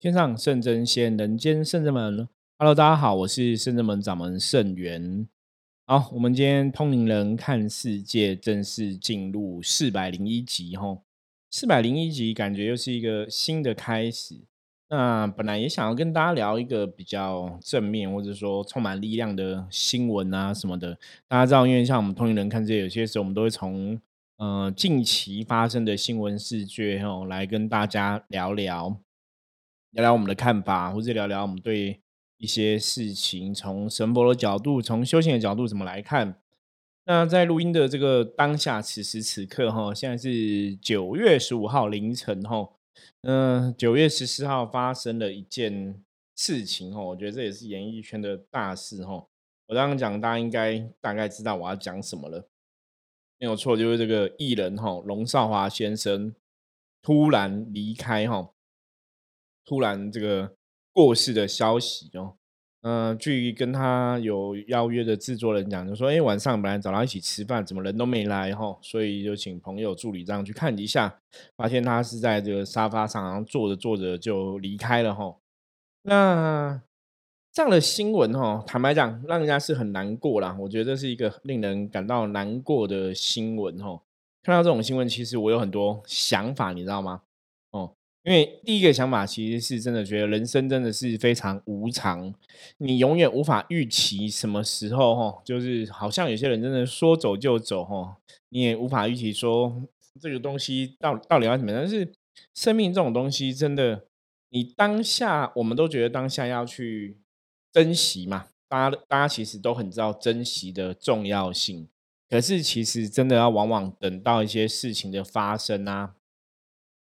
天上圣真仙，人间圣真门。Hello，大家好，我是圣真门掌门圣元。好，我们今天通灵人看世界正式进入四百零一集吼，四百零一集感觉又是一个新的开始。那本来也想要跟大家聊一个比较正面或者说充满力量的新闻啊什么的。大家知道，因为像我们通灵人看世界，有些时候我们都会从呃近期发生的新闻事件哦来跟大家聊聊。聊聊我们的看法，或者聊聊我们对一些事情从神佛的角度、从修行的角度怎么来看。那在录音的这个当下，此时此刻，哈，现在是九月十五号凌晨，哈，嗯，九月十四号发生了一件事情，哈，我觉得这也是演艺圈的大事，哈。我刚刚讲，大家应该大概知道我要讲什么了，没有错，就是这个艺人，哈，龙少华先生突然离开，哈。突然这个过世的消息哦，嗯，据跟他有邀约的制作人讲，就说，哎，晚上本来找他一起吃饭，怎么人都没来哈，所以就请朋友助理这样去看一下，发现他是在这个沙发上，然后坐着坐着就离开了哈。那这样的新闻哈，坦白讲，让人家是很难过啦。我觉得这是一个令人感到难过的新闻哈。看到这种新闻，其实我有很多想法，你知道吗？因为第一个想法其实是真的觉得人生真的是非常无常，你永远无法预期什么时候哈，就是好像有些人真的说走就走哈，你也无法预期说这个东西到到底要怎么样。但是生命这种东西真的，你当下我们都觉得当下要去珍惜嘛，大家大家其实都很知道珍惜的重要性，可是其实真的要往往等到一些事情的发生啊。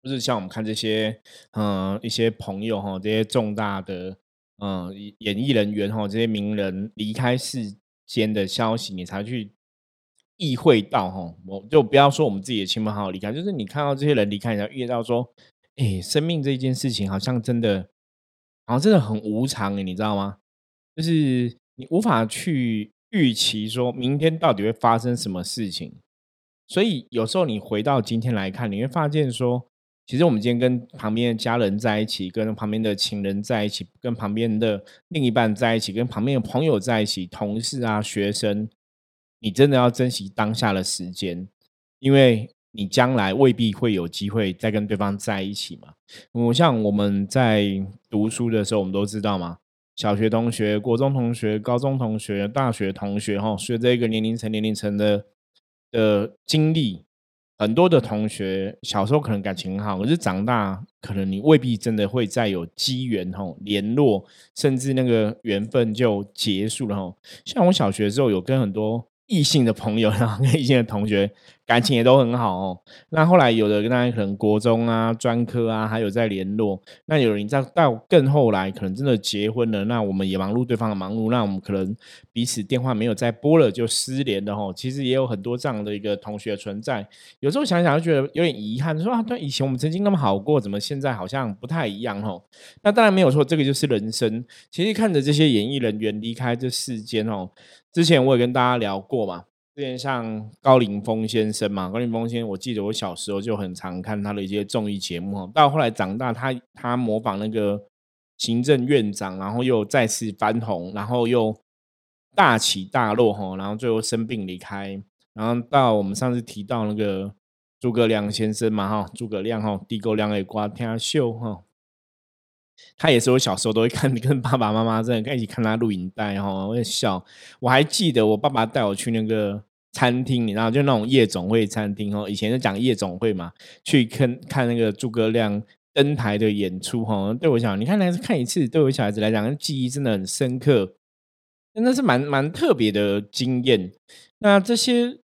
就是像我们看这些，嗯，一些朋友哈，这些重大的，嗯，演艺人员哈，这些名人离开世间的消息，你才去意会到哈。我就不要说我们自己的亲朋好友离开，就是你看到这些人离开，你要遇到说，哎，生命这件事情好像真的，好像真的很无常诶，你知道吗？就是你无法去预期说明天到底会发生什么事情，所以有时候你回到今天来看，你会发现说。其实我们今天跟旁边的家人在一起，跟旁边的情人在一起，跟旁边的另一半在一起，跟旁边的朋友在一起，同事啊、学生，你真的要珍惜当下的时间，因为你将来未必会有机会再跟对方在一起嘛。我像我们在读书的时候，我们都知道嘛，小学同学、国中同学、高中同学、大学同学，哈，随着一个年龄层、年龄层的的经历。很多的同学小时候可能感情很好，可是长大可能你未必真的会再有机缘吼联络，甚至那个缘分就结束了吼。像我小学的时候有跟很多异性的朋友，然后跟异性的同学。感情也都很好哦。那后来有的跟大家可能国中啊、专科啊，还有在联络。那有人在到更后来，可能真的结婚了。那我们也忙碌对方的忙碌，那我们可能彼此电话没有再拨了，就失联的吼。其实也有很多这样的一个同学存在。有时候想想就觉得有点遗憾，说啊，对，以前我们曾经那么好过，怎么现在好像不太一样吼？那当然没有错，这个就是人生。其实看着这些演艺人员离开这世间哦，之前我也跟大家聊过嘛。之前像高凌风先生嘛，高凌风先生，我记得我小时候就很常看他的一些综艺节目。到后来长大，他他模仿那个行政院长，然后又再次翻红，然后又大起大落哈，然后最后生病离开。然后到我们上次提到那个诸葛亮先生嘛哈，诸葛亮哈，地沟亮的瓜天秀哈。他也是我小时候都会看，跟爸爸妈妈在一起看他录影带哈，我也笑。我还记得我爸爸带我去那个餐厅，你知道，就那种夜总会餐厅哦。以前就讲夜总会嘛，去看看那个诸葛亮登台的演出哈。对我讲，你看来看一次，对我小孩子来讲，记忆真的很深刻，真的是蛮蛮特别的经验。那这些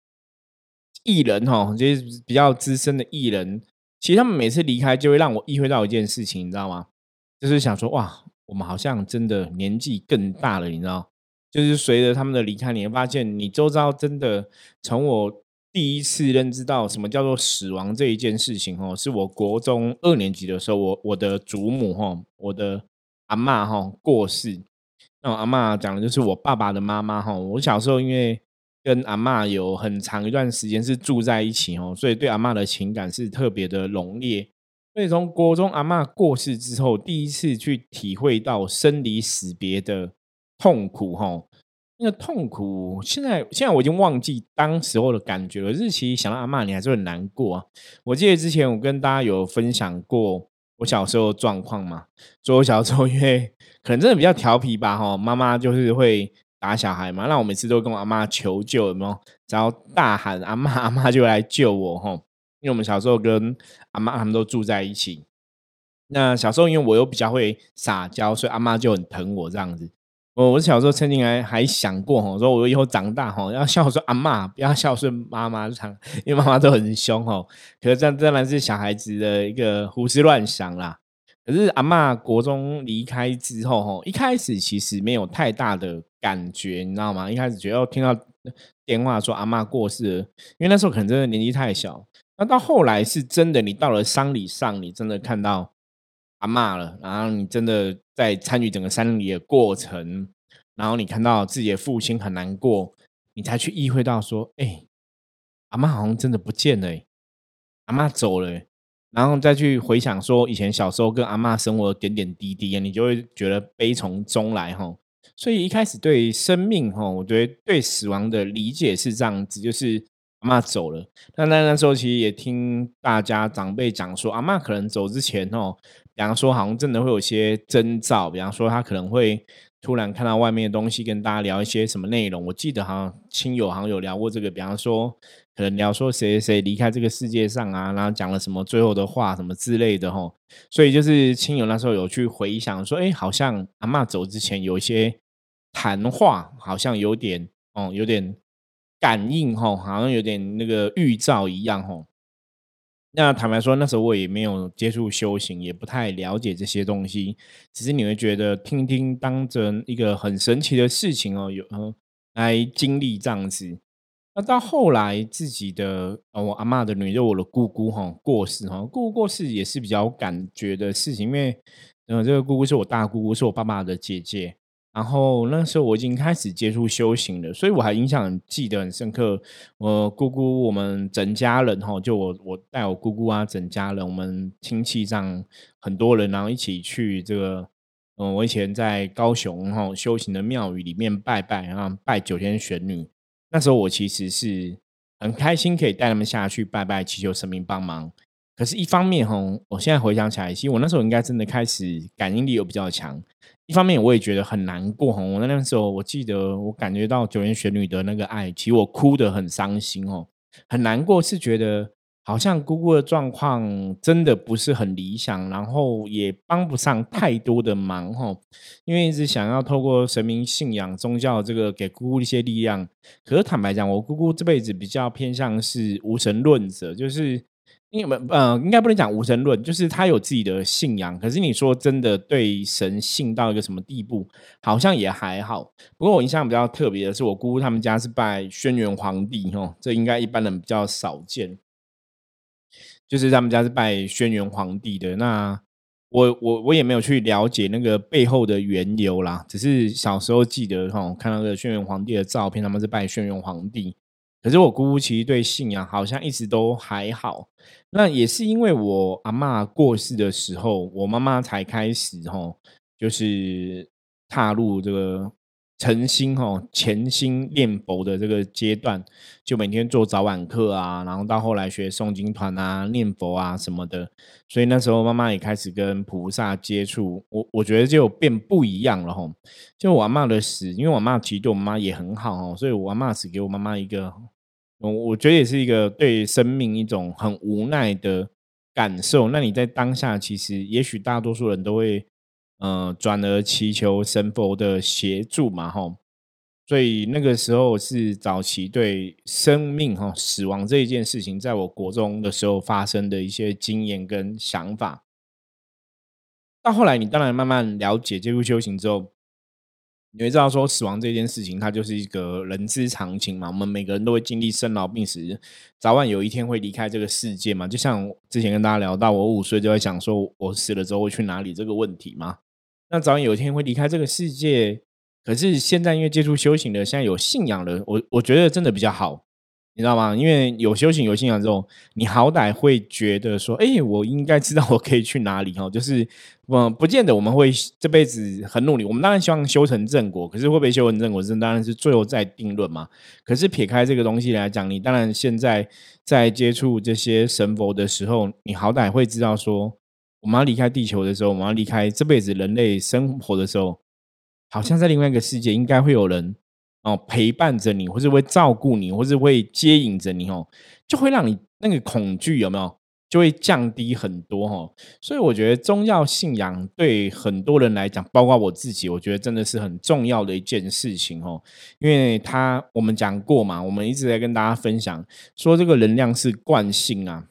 艺人哈，这些比较资深的艺人，其实他们每次离开，就会让我意会到一件事情，你知道吗？就是想说，哇，我们好像真的年纪更大了，你知道？就是随着他们的离开，你会发现，你周遭真的从我第一次认知到什么叫做死亡这一件事情，哦，是我国中二年级的时候，我我的祖母，哈，我的阿妈，哈，过世。那阿妈讲的就是我爸爸的妈妈，哈。我小时候因为跟阿妈有很长一段时间是住在一起，哦，所以对阿妈的情感是特别的浓烈。所以从国中阿嬷过世之后，第一次去体会到生离死别的痛苦，哈，那个痛苦，现在现在我已经忘记当时候的感觉了。日期想到阿嬷，你还是很难过啊。我记得之前我跟大家有分享过我小时候状况嘛，说我小时候 因为可能真的比较调皮吧，哈，妈妈就是会打小孩嘛，那我每次都跟我阿妈求救，有没有？只要大喊阿妈，阿妈就来救我，哈。因为我们小时候跟阿妈他们都住在一起，那小时候因为我又比较会撒娇，所以阿妈就很疼我这样子。我我小时候曾经还还想过哈，说我以后长大哈要孝顺阿妈，不要孝顺妈妈，样，因为妈妈都很凶哈。可是这当然是小孩子的一个胡思乱想啦。可是阿妈国中离开之后哈，一开始其实没有太大的感觉，你知道吗？一开始觉得听到电话说阿妈过世了，因为那时候可能真的年纪太小。那到后来是真的，你到了丧礼上，你真的看到阿妈了，然后你真的在参与整个丧礼的过程，然后你看到自己的父亲很难过，你才去意会到说，哎，阿妈好像真的不见了，阿妈走了，然后再去回想说以前小时候跟阿妈生活的点点滴滴，你就会觉得悲从中来哈。所以一开始对生命哈，我觉得对死亡的理解是这样子，就是。阿妈走了，那那那时候其实也听大家长辈讲说，阿妈可能走之前哦，比方说好像真的会有些征兆，比方说他可能会突然看到外面的东西，跟大家聊一些什么内容。我记得好像亲友好像有聊过这个，比方说可能聊说谁谁离开这个世界上啊，然后讲了什么最后的话什么之类的哈。所以就是亲友那时候有去回想说，哎，好像阿妈走之前有一些谈话，好像有点哦，有点。感应吼，好像有点那个预兆一样吼。那坦白说，那时候我也没有接触修行，也不太了解这些东西。只是你会觉得听听当成一个很神奇的事情哦，有来经历这样子。那到后来自己的我阿妈的女就，我的姑姑哈过世哈，姑姑过世也是比较感觉的事情，因为嗯，这个姑姑是我大姑姑，是我爸爸的姐姐。然后那时候我已经开始接触修行了，所以我还印象记得很深刻。我姑姑，我们整家人哈，就我我带我姑姑啊，整家人，我们亲戚上很多人，然后一起去这个，嗯，我以前在高雄哈修行的庙宇里面拜拜，然后拜九天玄女。那时候我其实是很开心，可以带他们下去拜拜，祈求神明帮忙。可是，一方面哈，我现在回想起来，其实我那时候应该真的开始感应力有比较强。一方面，我也觉得很难过哈。我那那时候，我记得我感觉到九天玄女的那个爱，其实我哭得很伤心哦，很难过，是觉得好像姑姑的状况真的不是很理想，然后也帮不上太多的忙哈。因为一直想要透过神明信仰、宗教这个给姑姑一些力量，可是坦白讲，我姑姑这辈子比较偏向是无神论者，就是。因为呃，应该不能讲无神论，就是他有自己的信仰。可是你说真的对神信到一个什么地步，好像也还好。不过我印象比较特别的是，我姑姑他们家是拜轩辕皇帝哦，这应该一般人比较少见。就是他们家是拜轩辕皇帝的。那我我我也没有去了解那个背后的缘由啦，只是小时候记得哈，看到个轩辕皇帝的照片，他们是拜轩辕皇帝。可是我姑姑其实对信仰好像一直都还好，那也是因为我阿妈过世的时候，我妈妈才开始吼，就是踏入这个。诚心吼，潜心念佛的这个阶段，就每天做早晚课啊，然后到后来学诵经团啊、念佛啊什么的，所以那时候妈妈也开始跟菩萨接触，我我觉得就变不一样了吼。就我阿妈的死，因为我妈其实对我妈也很好哦，所以我阿妈死给我妈妈一个，我我觉得也是一个对生命一种很无奈的感受。那你在当下，其实也许大多数人都会。呃，转而祈求神佛的协助嘛，吼，所以那个时候是早期对生命哈死亡这一件事情，在我国中的时候发生的一些经验跟想法。到后来，你当然慢慢了解这部修行之后，你会知道说死亡这件事情，它就是一个人之常情嘛。我们每个人都会经历生老病死，早晚有一天会离开这个世界嘛。就像之前跟大家聊到，我五岁就会想说，我死了之后会去哪里这个问题嘛。那早晚有一天会离开这个世界，可是现在因为接触修行了，现在有信仰了，我我觉得真的比较好。你知道吗？因为有修行有信仰之后，你好歹会觉得说，哎，我应该知道我可以去哪里哈。就是，嗯，不见得我们会这辈子很努力。我们当然希望修成正果，可是会不会修成正果，这当然是最后再定论嘛。可是撇开这个东西来讲，你当然现在在接触这些神佛的时候，你好歹会知道说，我们要离开地球的时候，我们要离开这辈子人类生活的时候，好像在另外一个世界，应该会有人。哦，陪伴着你，或是会照顾你，或是会接引着你哦，就会让你那个恐惧有没有，就会降低很多哦。所以我觉得宗教信仰对很多人来讲，包括我自己，我觉得真的是很重要的一件事情哦。因为他我们讲过嘛，我们一直在跟大家分享说，这个能量是惯性啊。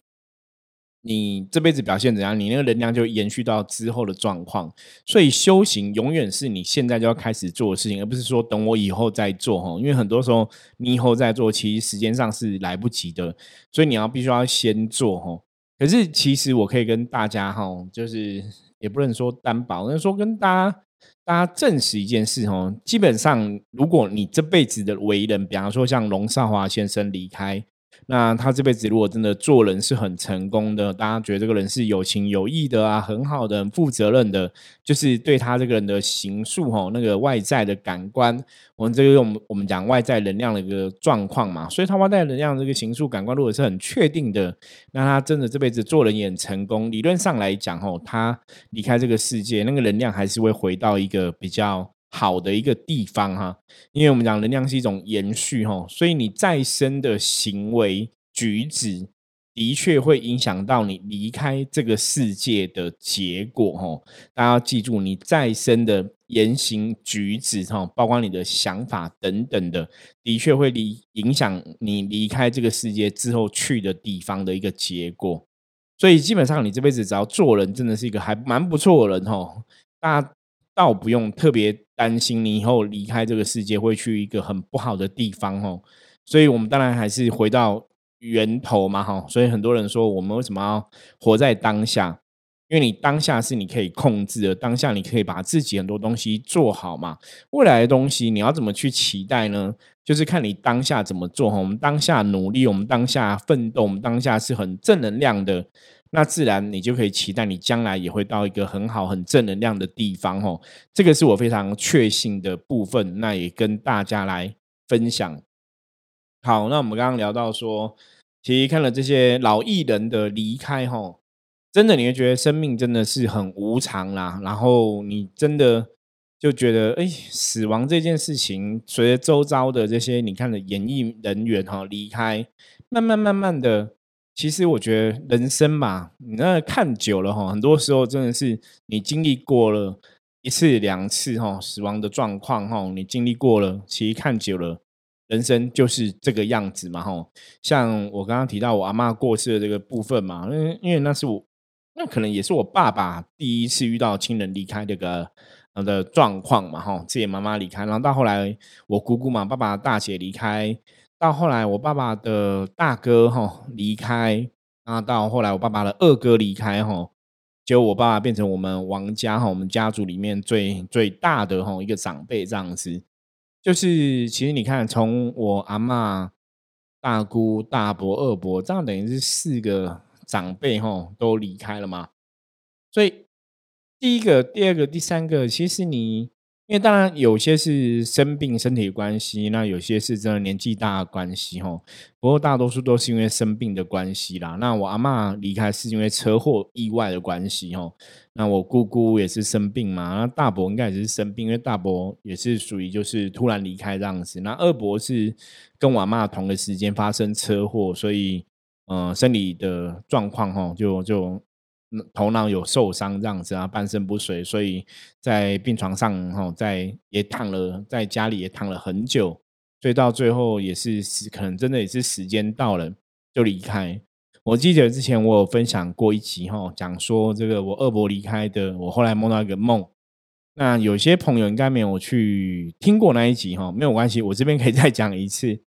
你这辈子表现怎样，你那个能量就延续到之后的状况。所以修行永远是你现在就要开始做的事情，而不是说等我以后再做哈。因为很多时候你以后再做，其实时间上是来不及的。所以你要必须要先做哈。可是其实我可以跟大家哈，就是也不能说担保，那说跟大家大家证实一件事哈。基本上，如果你这辈子的为人，比方说像龙少华先生离开。那他这辈子如果真的做人是很成功的，大家觉得这个人是有情有义的啊，很好的、很负责任的，就是对他这个人的行数哈，那个外在的感官，我们这个用我们讲外在能量的一个状况嘛，所以他外在能量这个行数感官如果是很确定的，那他真的这辈子做人也很成功。理论上来讲，吼，他离开这个世界，那个能量还是会回到一个比较。好的一个地方哈，因为我们讲能量是一种延续哈，所以你再生的行为举止的确会影响到你离开这个世界的结果哈。大家要记住，你再生的言行举止哈，包括你的想法等等的，的确会离影响你离开这个世界之后去的地方的一个结果。所以基本上你这辈子只要做人，真的是一个还蛮不错的人哈。大家。倒不用特别担心你以后离开这个世界会去一个很不好的地方哦，所以我们当然还是回到源头嘛哈，所以很多人说我们为什么要活在当下？因为你当下是你可以控制的，当下你可以把自己很多东西做好嘛。未来的东西你要怎么去期待呢？就是看你当下怎么做哈。我们当下努力，我们当下奋斗，我们当下是很正能量的。那自然你就可以期待你将来也会到一个很好、很正能量的地方哦。这个是我非常确信的部分，那也跟大家来分享。好，那我们刚刚聊到说，其实看了这些老艺人的离开，哈，真的你会觉得生命真的是很无常啦。然后你真的就觉得，哎，死亡这件事情，随着周遭的这些你看的演艺人员哈离开，慢慢慢慢的。其实我觉得人生嘛，你那看久了哈，很多时候真的是你经历过了一次两次哈死亡的状况哈，你经历过了，其实看久了，人生就是这个样子嘛哈。像我刚刚提到我阿妈过世的这个部分嘛，因为因为那是我，那可能也是我爸爸第一次遇到亲人离开这个的状况嘛哈，自己妈妈离开，然后到后来我姑姑嘛，爸爸大姐离开。到后来，我爸爸的大哥哈离开，那到后来我爸爸的二哥离开哈，结果我爸爸变成我们王家哈，我们家族里面最最大的哈一个长辈这样子。就是其实你看，从我阿妈、大姑、大伯、二伯，这样等于是四个长辈哈都离开了嘛。所以第一个、第二个、第三个，其实你。因为当然有些是生病身体关系，那有些是真的年纪大的关系哈。不过大多数都是因为生病的关系啦。那我阿妈离开是因为车祸意外的关系哈。那我姑姑也是生病嘛。那大伯应该也是生病，因为大伯也是属于就是突然离开这样子。那二伯是跟我阿妈同个时间发生车祸，所以嗯，生理的状况哈就就。头脑有受伤这样子啊，半身不遂，所以在病床上哈，在也躺了，在家里也躺了很久，所以到最后也是，可能真的也是时间到了就离开。我记得之前我有分享过一集哈，讲说这个我二伯离开的，我后来梦到一个梦。那有些朋友应该没有去听过那一集哈，没有关系，我这边可以再讲一次。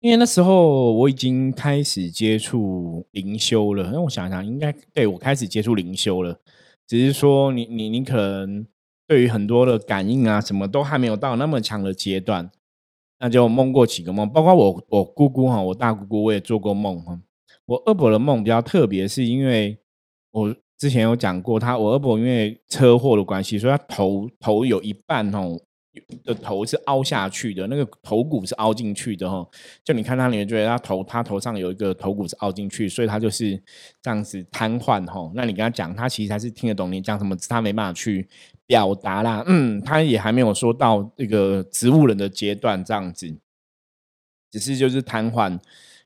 因为那时候我已经开始接触灵修了，那我想想，应该对我开始接触灵修了，只是说你你你可能对于很多的感应啊，什么都还没有到那么强的阶段。那就梦过几个梦，包括我我姑姑哈，我大姑姑我也做过梦哈。我二伯的梦比较特别，是因为我之前有讲过，他我二伯因为车祸的关系，所以他头头有一半哦。的头是凹下去的，那个头骨是凹进去的哈。就你看他，你会觉得他头他头上有一个头骨是凹进去，所以他就是这样子瘫痪哈。那你跟他讲，他其实还是听得懂你讲什么，他没办法去表达啦。嗯，他也还没有说到这个植物人的阶段这样子，只是就是瘫痪。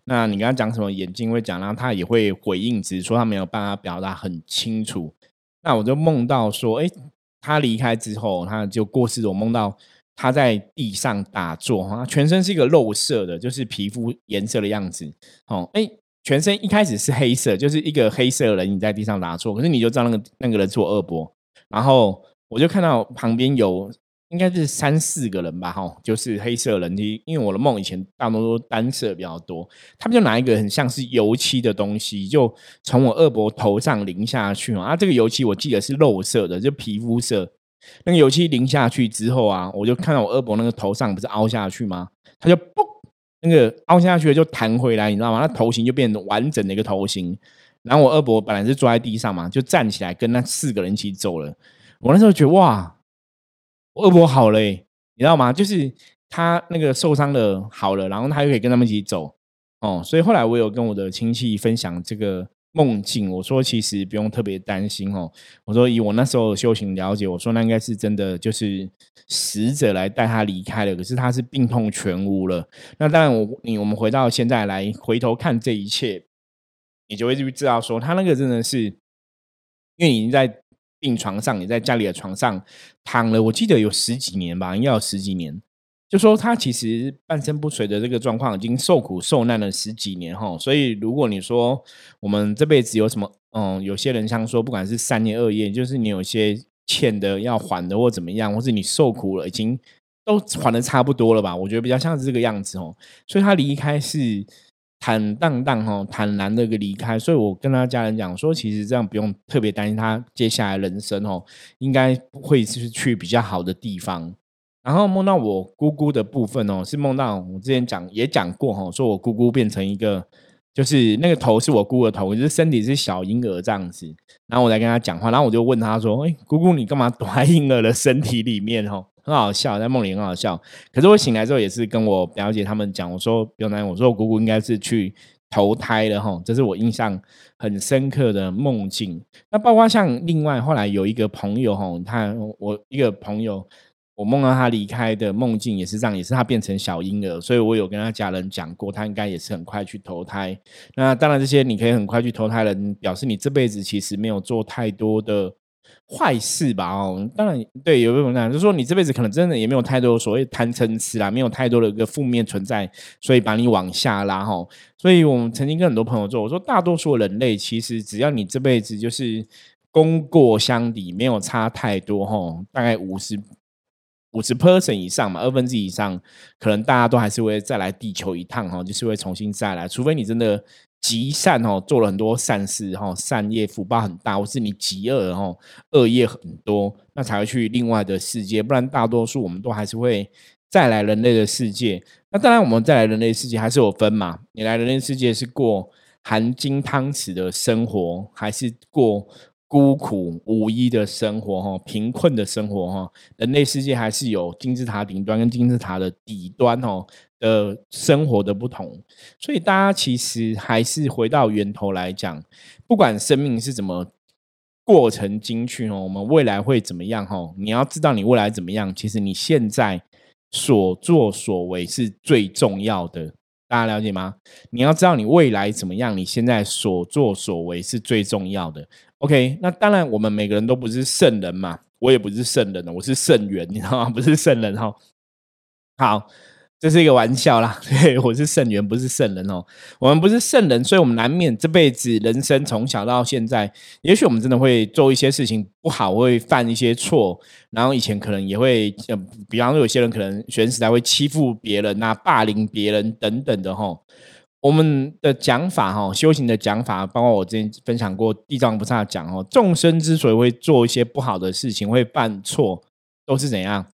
那你跟他讲什么，眼睛会讲，然后他也会回应，只是说他没有办法表达很清楚。那我就梦到说，哎。他离开之后，他就过世。我梦到他在地上打坐，哈，全身是一个肉色的，就是皮肤颜色的样子。哦，哎，全身一开始是黑色，就是一个黑色人，影在地上打坐，可是你就知道那个那个人做恶伯。然后我就看到旁边有。应该是三四个人吧，哈，就是黑色人。因因为我的梦以前大多都单色比较多，他们就拿一个很像是油漆的东西，就从我二伯头上淋下去啊。这个油漆我记得是肉色的，就皮肤色。那个油漆淋下去之后啊，我就看到我二伯那个头上不是凹下去吗？他就嘣，那个凹下去就弹回来，你知道吗？那头型就变成完整的一个头型。然后我二伯本来是坐在地上嘛，就站起来跟那四个人一起走了。我那时候觉得哇。恶魔好了，你知道吗？就是他那个受伤的好了，然后他又可以跟他们一起走哦。所以后来我有跟我的亲戚分享这个梦境，我说其实不用特别担心哦。我说以我那时候修行了解，我说那应该是真的，就是死者来带他离开了。可是他是病痛全无了。那当然，我你我们回到现在来回头看这一切，你就会知道说他那个真的是因为已经在。病床上，你在家里的床上躺了，我记得有十几年吧，应该有十几年。就说他其实半身不遂的这个状况，已经受苦受难了十几年哈。所以如果你说我们这辈子有什么，嗯，有些人像说，不管是三年二业，就是你有些欠的要还的，或怎么样，或是你受苦了，已经都还的差不多了吧？我觉得比较像是这个样子哦。所以他离开是。坦荡荡哈，坦然的一个离开，所以我跟他家人讲说，其实这样不用特别担心他接下来人生哦，应该会是去比较好的地方。然后梦到我姑姑的部分哦，是梦到我之前讲也讲过哈，说我姑姑变成一个，就是那个头是我姑的头，就是身体是小婴儿这样子。然后我在跟他讲话，然后我就问他说：“哎，姑姑你干嘛躲在婴儿的身体里面？”哦？很好笑，在梦里很好笑。可是我醒来之后，也是跟我表姐他们讲，我说不用担心，我说我姑姑应该是去投胎了哈。这是我印象很深刻的梦境。那包括像另外后来有一个朋友哈，他我一个朋友，我梦到他离开的梦境也是这样，也是他变成小婴儿，所以我有跟他家人讲过，他应该也是很快去投胎。那当然，这些你可以很快去投胎人，表示你这辈子其实没有做太多的。坏事吧，哦，当然对，有一种讲，就是说你这辈子可能真的也没有太多所谓贪嗔痴啦，没有太多的一个负面存在，所以把你往下拉哈。所以我们曾经跟很多朋友做，我说大多数人类其实只要你这辈子就是功过相抵，没有差太多哈，大概五十五十 percent 以上嘛，二分之以上，可能大家都还是会再来地球一趟哈，就是会重新再来，除非你真的。极善哦，做了很多善事哈，善业福报很大，或是你极恶哦，恶业很多，那才会去另外的世界。不然大多数我们都还是会再来人类的世界。那当然，我们再来人类世界还是有分嘛。你来人类世界是过含金汤匙的生活，还是过？孤苦无依的生活，哈，贫困的生活，哈，人类世界还是有金字塔顶端跟金字塔的底端，哦的生活的不同。所以大家其实还是回到源头来讲，不管生命是怎么过程精去，哦，我们未来会怎么样，哈，你要知道你未来怎么样，其实你现在所作所为是最重要的。大家了解吗？你要知道你未来怎么样，你现在所作所为是最重要的。OK，那当然，我们每个人都不是圣人嘛，我也不是圣人我是圣人，你知道吗？不是圣人哈。好，这是一个玩笑啦。对，我是圣人，不是圣人哦。我们不是圣人，所以我们难免这辈子人生从小到现在，也许我们真的会做一些事情不好，会犯一些错，然后以前可能也会，呃，比方说有些人可能学生时代会欺负别人啊，霸凌别人等等的哈。我们的讲法哈，修行的讲法，包括我之前分享过地藏菩萨讲哦，众生之所以会做一些不好的事情，会犯错，都是怎样？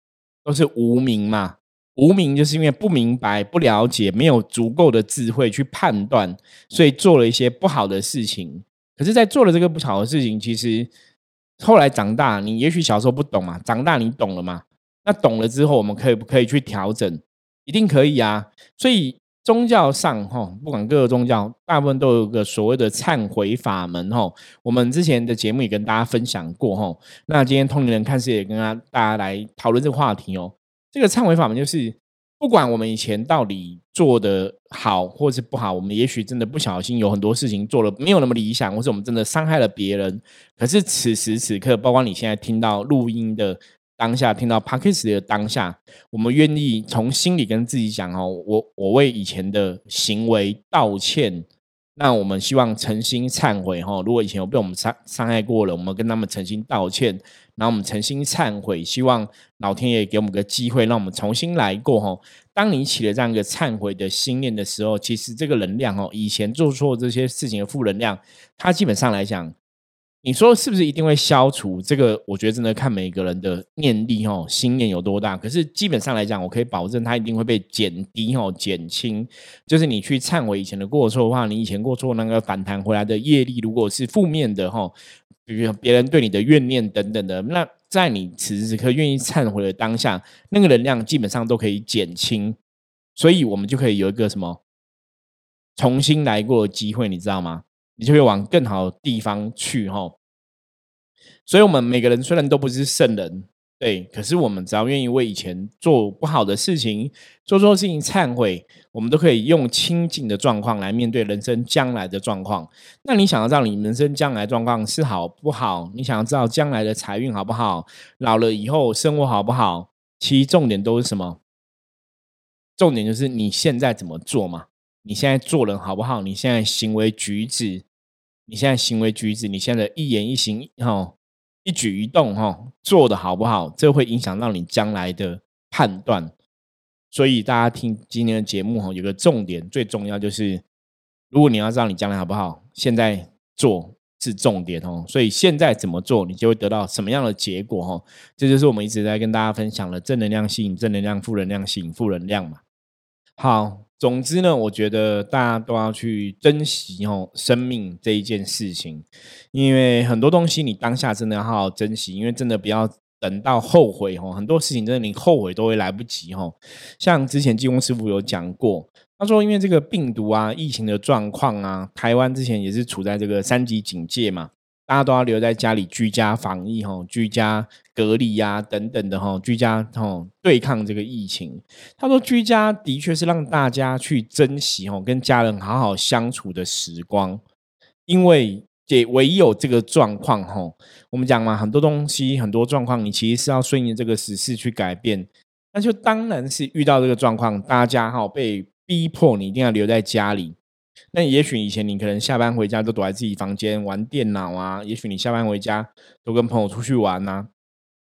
都是无名嘛。无名就是因为不明白、不了解，没有足够的智慧去判断，所以做了一些不好的事情。可是，在做了这个不好的事情，其实后来长大，你也许小时候不懂嘛，长大你懂了嘛？那懂了之后，我们可以不可以去调整？一定可以啊！所以宗教上哈，不管各个宗教，大部分都有个所谓的忏悔法门哈。我们之前的节目也跟大家分享过哈。那今天通灵人看世界也跟大家来讨论这个话题哦。这个忏悔法门就是，不管我们以前到底做的好或是不好，我们也许真的不小心有很多事情做了没有那么理想，或是我们真的伤害了别人。可是此时此刻，包括你现在听到录音的当下，听到 p a k i s 的当下，我们愿意从心里跟自己讲哦，我我为以前的行为道歉。那我们希望诚心忏悔哈，如果以前有被我们伤伤害过了，我们跟他们诚心道歉，然后我们诚心忏悔，希望老天爷给我们个机会，让我们重新来过哈。当你起了这样一个忏悔的心念的时候，其实这个能量哦，以前做错这些事情的负能量，它基本上来讲。你说是不是一定会消除？这个我觉得真的看每个人的念力哦，心念有多大。可是基本上来讲，我可以保证它一定会被减低哦，减轻。就是你去忏悔以前的过错的话，你以前过错那个反弹回来的业力，如果是负面的哈，比如别人对你的怨念等等的，那在你此时此刻愿意忏悔的当下，那个能量基本上都可以减轻。所以我们就可以有一个什么重新来过的机会，你知道吗？你就会往更好的地方去哈，所以，我们每个人虽然都不是圣人，对，可是我们只要愿意为以前做不好的事情、做错事情忏悔，我们都可以用清净的状况来面对人生将来的状况。那你想要知道你人生将来状况是好不好？你想要知道将来的财运好不好？老了以后生活好不好？其实重点都是什么？重点就是你现在怎么做嘛？你现在做人好不好？你现在行为举止，你现在行为举止，你现在的一言一行，哈，一举一动，哈，做的好不好？这会影响到你将来的判断。所以大家听今天的节目，哈，有个重点，最重要就是，如果你要知道你将来好不好，现在做是重点哦。所以现在怎么做，你就会得到什么样的结果，哈。这就是我们一直在跟大家分享的正能量吸引正能量，负能量吸引负能量嘛。好。总之呢，我觉得大家都要去珍惜哦生命这一件事情，因为很多东西你当下真的要好好珍惜，因为真的不要等到后悔哦。很多事情真的你后悔都会来不及哦。像之前济公师傅有讲过，他说因为这个病毒啊、疫情的状况啊，台湾之前也是处在这个三级警戒嘛。大家都要留在家里居家防疫哈，居家隔离呀等等的哈，居家哈对抗这个疫情。他说居家的确是让大家去珍惜哈，跟家人好好相处的时光，因为也唯有这个状况哈，我们讲嘛，很多东西很多状况，你其实是要顺应这个时事去改变。那就当然是遇到这个状况，大家哈被逼迫，你一定要留在家里。那也许以前你可能下班回家都躲在自己房间玩电脑啊，也许你下班回家都跟朋友出去玩呐，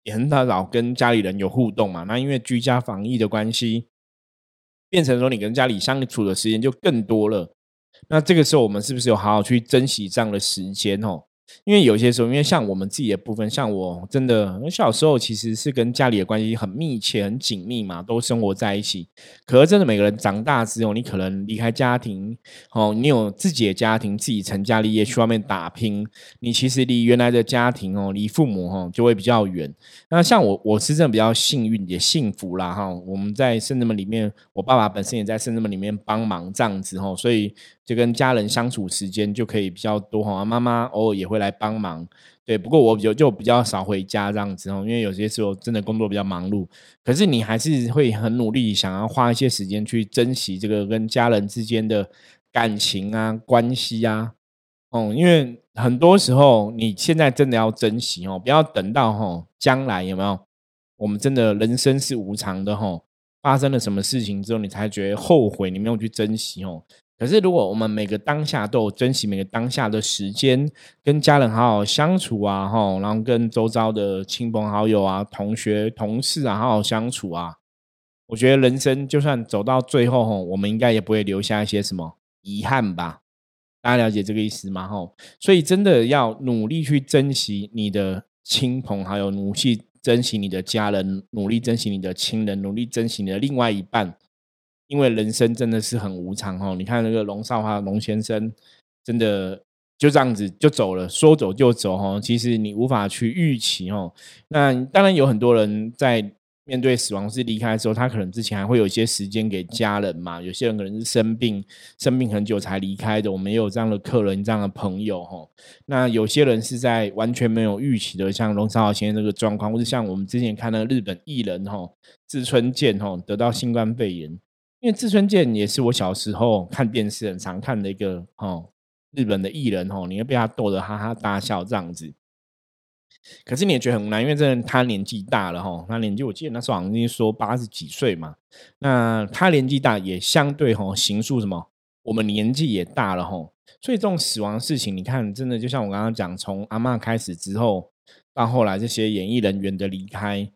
也很少跟家里人有互动嘛。那因为居家防疫的关系，变成说你跟家里相处的时间就更多了。那这个时候我们是不是有好好去珍惜这样的时间哦？因为有些时候，因为像我们自己的部分，像我真的，我小时候其实是跟家里的关系很密切、很紧密嘛，都生活在一起。可是真的每个人长大之后，你可能离开家庭，哦，你有自己的家庭，自己成家立业去外面打拼，你其实离原来的家庭哦，离父母哦，就会比较远。那像我，我是真的比较幸运也幸福啦哈。我们在圣子们里面，我爸爸本身也在圣子们里面帮忙这样子哈，所以。就跟家人相处时间就可以比较多哈，妈妈偶尔也会来帮忙，对。不过我就就比较少回家这样子哦，因为有些时候真的工作比较忙碌。可是你还是会很努力，想要花一些时间去珍惜这个跟家人之间的感情啊、关系啊。哦，因为很多时候你现在真的要珍惜哦，不要等到哈将来有没有？我们真的人生是无常的哈，发生了什么事情之后，你才觉得后悔，你没有去珍惜哦。可是，如果我们每个当下都有珍惜每个当下的时间，跟家人好好相处啊，吼，然后跟周遭的亲朋好友啊、同学、同事啊好好相处啊，我觉得人生就算走到最后，吼，我们应该也不会留下一些什么遗憾吧？大家了解这个意思吗？吼，所以真的要努力去珍惜你的亲朋好友，努力珍惜你的家人，努力珍惜你的亲人，努力珍惜你的另外一半，因为人生真的是很无常哦。你看那个龙少华龙先生，真的就这样子就走了，说走就走哦。其实你无法去预期哦。那当然有很多人在。面对死亡是离开的时候，他可能之前还会有一些时间给家人嘛。有些人可能是生病，生病很久才离开的。我们也有这样的客人，这样的朋友哈。那有些人是在完全没有预期的，像龙少豪先生这个状况，或者像我们之前看那个日本艺人哈，志村健哈得到新冠肺炎。因为志村健也是我小时候看电视很常看的一个哦日本的艺人哈，你会被他逗得哈哈大笑这样子。可是你也觉得很无奈，因为这人他年纪大了哈，他年纪我记得那时候好像说八十几岁嘛。那他年纪大也相对哈，行数什么，我们年纪也大了哈，所以这种死亡事情，你看真的就像我刚刚讲，从阿妈开始之后，到后来这些演艺人员的离开，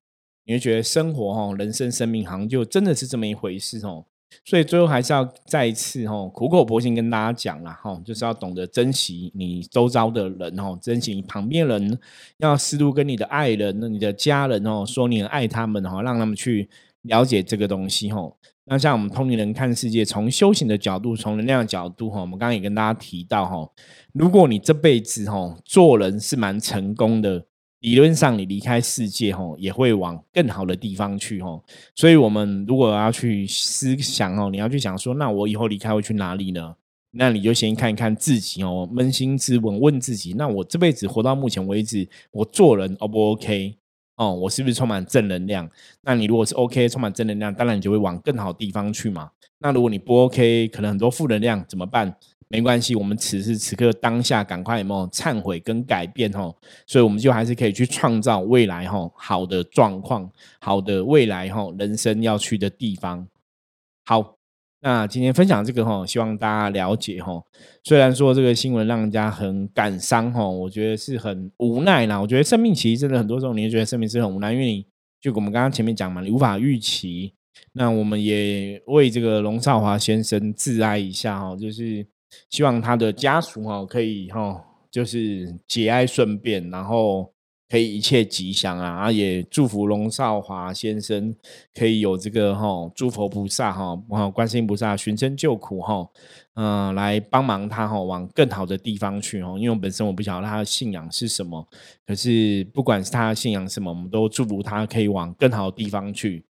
你会觉得生活哈，人生生命好像就真的是这么一回事哦。所以最后还是要再一次吼苦口婆心跟大家讲了吼，就是要懂得珍惜你周遭的人吼，珍惜你旁边人，要适度跟你的爱人、你的家人哦说你很爱他们哦，让他们去了解这个东西吼。那像我们通灵人看世界，从修行的角度，从能量的角度吼，我们刚刚也跟大家提到吼，如果你这辈子吼做人是蛮成功的。理论上，你离开世界吼，也会往更好的地方去吼。所以，我们如果要去思想哦，你要去想说，那我以后离开会去哪里呢？那你就先看一看自己哦，扪心自问，问自己：那我这辈子活到目前为止，我做人 O 不 OK？哦，我是不是充满正能量？那你如果是 OK，充满正能量，当然你就会往更好地方去嘛。那如果你不 OK，可能很多负能量，怎么办？没关系，我们此时此刻当下赶快有没有忏悔跟改变吼，所以我们就还是可以去创造未来吼好的状况，好的未来吼人生要去的地方。好，那今天分享这个哈，希望大家了解哈。虽然说这个新闻让人家很感伤哈，我觉得是很无奈啦。我觉得生命其实真的很多时候，你会觉得生命是很无奈，因为你就我们刚刚前面讲嘛，你无法预期。那我们也为这个龙少华先生致哀一下哈，就是。希望他的家属哈可以哈，就是节哀顺变，然后可以一切吉祥啊！啊，也祝福龙少华先生可以有这个哈，诸佛菩萨哈，啊，观世音菩萨寻声救苦哈，嗯，来帮忙他哈，往更好的地方去哈。因为本身我不晓得他的信仰是什么，可是不管是他的信仰什么，我们都祝福他可以往更好的地方去。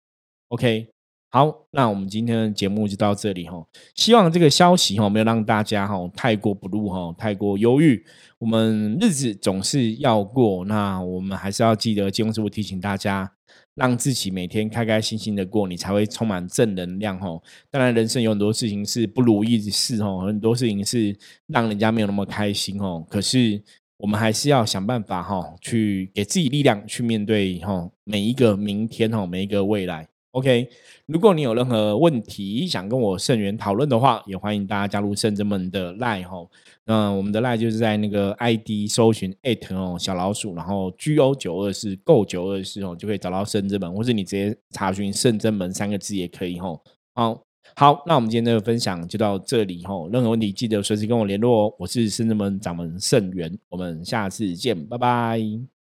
OK。好，那我们今天的节目就到这里哈。希望这个消息哈没有让大家哈太过不入哈，太过忧郁。我们日子总是要过，那我们还是要记得，金融师傅提醒大家，让自己每天开开心心的过，你才会充满正能量哈。当然，人生有很多事情是不如意的事哦，很多事情是让人家没有那么开心哦。可是我们还是要想办法哈，去给自己力量，去面对哈每一个明天哈，每一个未来。OK，如果你有任何问题想跟我圣元讨论的话，也欢迎大家加入圣者们的 Line 哈。那我们的 Line 就是在那个 ID 搜寻 at 哦小老鼠，然后 GO 九二四 Go 九二四哦，就可以找到圣者们，或者你直接查询圣者门三个字也可以哈。好，好，那我们今天的分享就到这里哈。任何问题记得随时跟我联络哦。我是圣者门掌门圣元，我们下次见，拜拜。